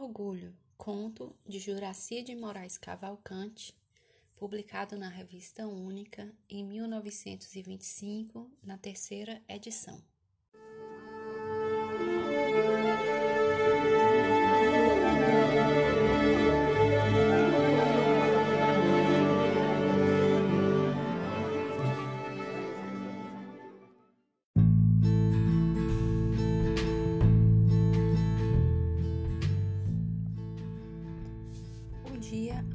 Orgulho, conto de Juraci de Moraes Cavalcante, publicado na Revista Única em 1925, na terceira edição.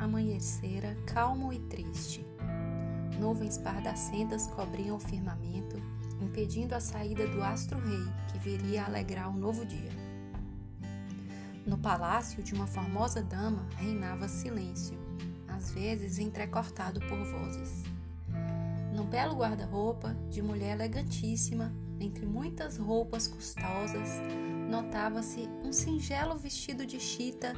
Amanhecera calmo e triste. Nuvens pardacentas cobriam o firmamento, impedindo a saída do astro-rei que viria alegrar o novo dia. No palácio de uma formosa dama reinava silêncio, às vezes entrecortado por vozes. No belo guarda-roupa de mulher elegantíssima, entre muitas roupas custosas, notava-se um singelo vestido de chita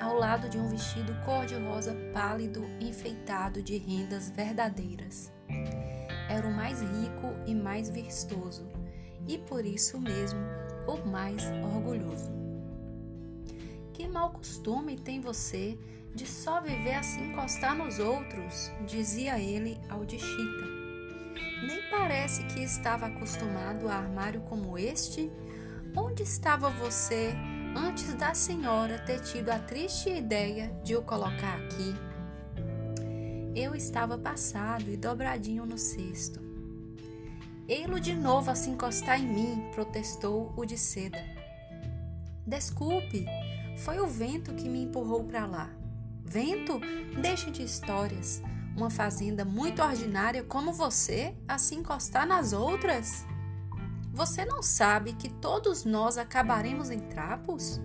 ao lado de um vestido cor-de-rosa pálido enfeitado de rendas verdadeiras. Era o mais rico e mais vistoso, e por isso mesmo o mais orgulhoso. Que mau costume tem você de só viver assim encostar nos outros, dizia ele ao de Chita. Nem parece que estava acostumado a armário como este. Onde estava você antes da senhora ter tido a triste ideia de o colocar aqui. Eu estava passado e dobradinho no cesto. Ei-lo de novo a se encostar em mim, protestou o de seda. Desculpe, foi o vento que me empurrou para lá. Vento? Deixe de histórias. Uma fazenda muito ordinária como você a se encostar nas outras? Você não sabe que todos nós acabaremos em trapos?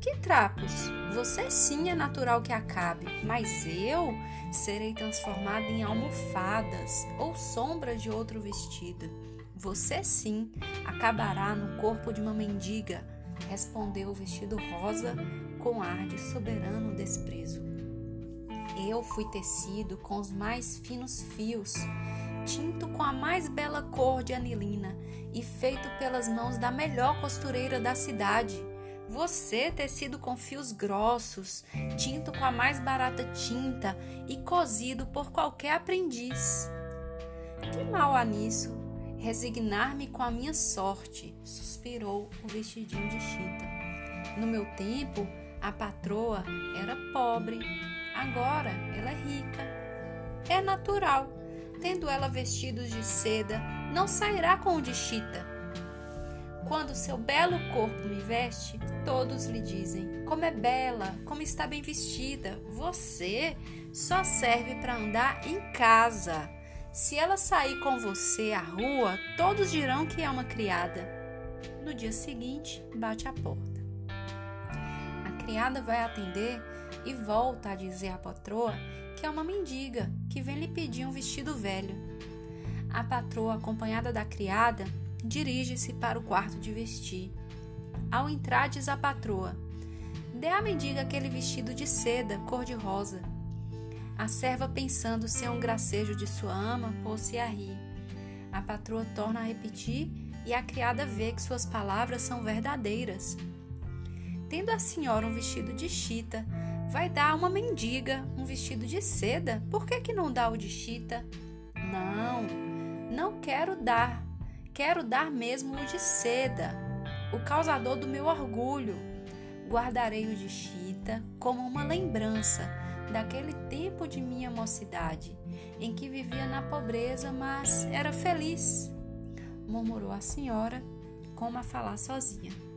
Que trapos? Você sim é natural que acabe, mas eu serei transformada em almofadas ou sombras de outro vestido. Você sim acabará no corpo de uma mendiga, respondeu o vestido rosa com ar de soberano desprezo. Eu fui tecido com os mais finos fios tinto com a mais bela cor de anilina e feito pelas mãos da melhor costureira da cidade. Você tecido com fios grossos, tinto com a mais barata tinta e cozido por qualquer aprendiz. Que mal há nisso? Resignar-me com a minha sorte, suspirou o vestidinho de chita. No meu tempo, a patroa era pobre, agora ela é rica. É natural tendo ela vestidos de seda, não sairá com o de chita. Quando seu belo corpo me veste, todos lhe dizem: Como é bela, como está bem vestida. Você só serve para andar em casa. Se ela sair com você à rua, todos dirão que é uma criada. No dia seguinte, bate à porta. A criada vai atender e volta a dizer à patroa que é uma mendiga que vem lhe pedir um vestido velho. A patroa, acompanhada da criada, dirige-se para o quarto de vestir. Ao entrar, diz a patroa: Dê à mendiga aquele vestido de seda, cor-de-rosa. A serva, pensando ser um gracejo de sua ama, pôs-se a rir. A patroa torna a repetir e a criada vê que suas palavras são verdadeiras. Tendo a senhora um vestido de chita, vai dar a uma mendiga um vestido de seda. Por que, que não dá o de chita? Não, não quero dar. Quero dar mesmo o de seda, o causador do meu orgulho. Guardarei o de chita como uma lembrança daquele tempo de minha mocidade, em que vivia na pobreza, mas era feliz, murmurou a senhora, como a falar sozinha.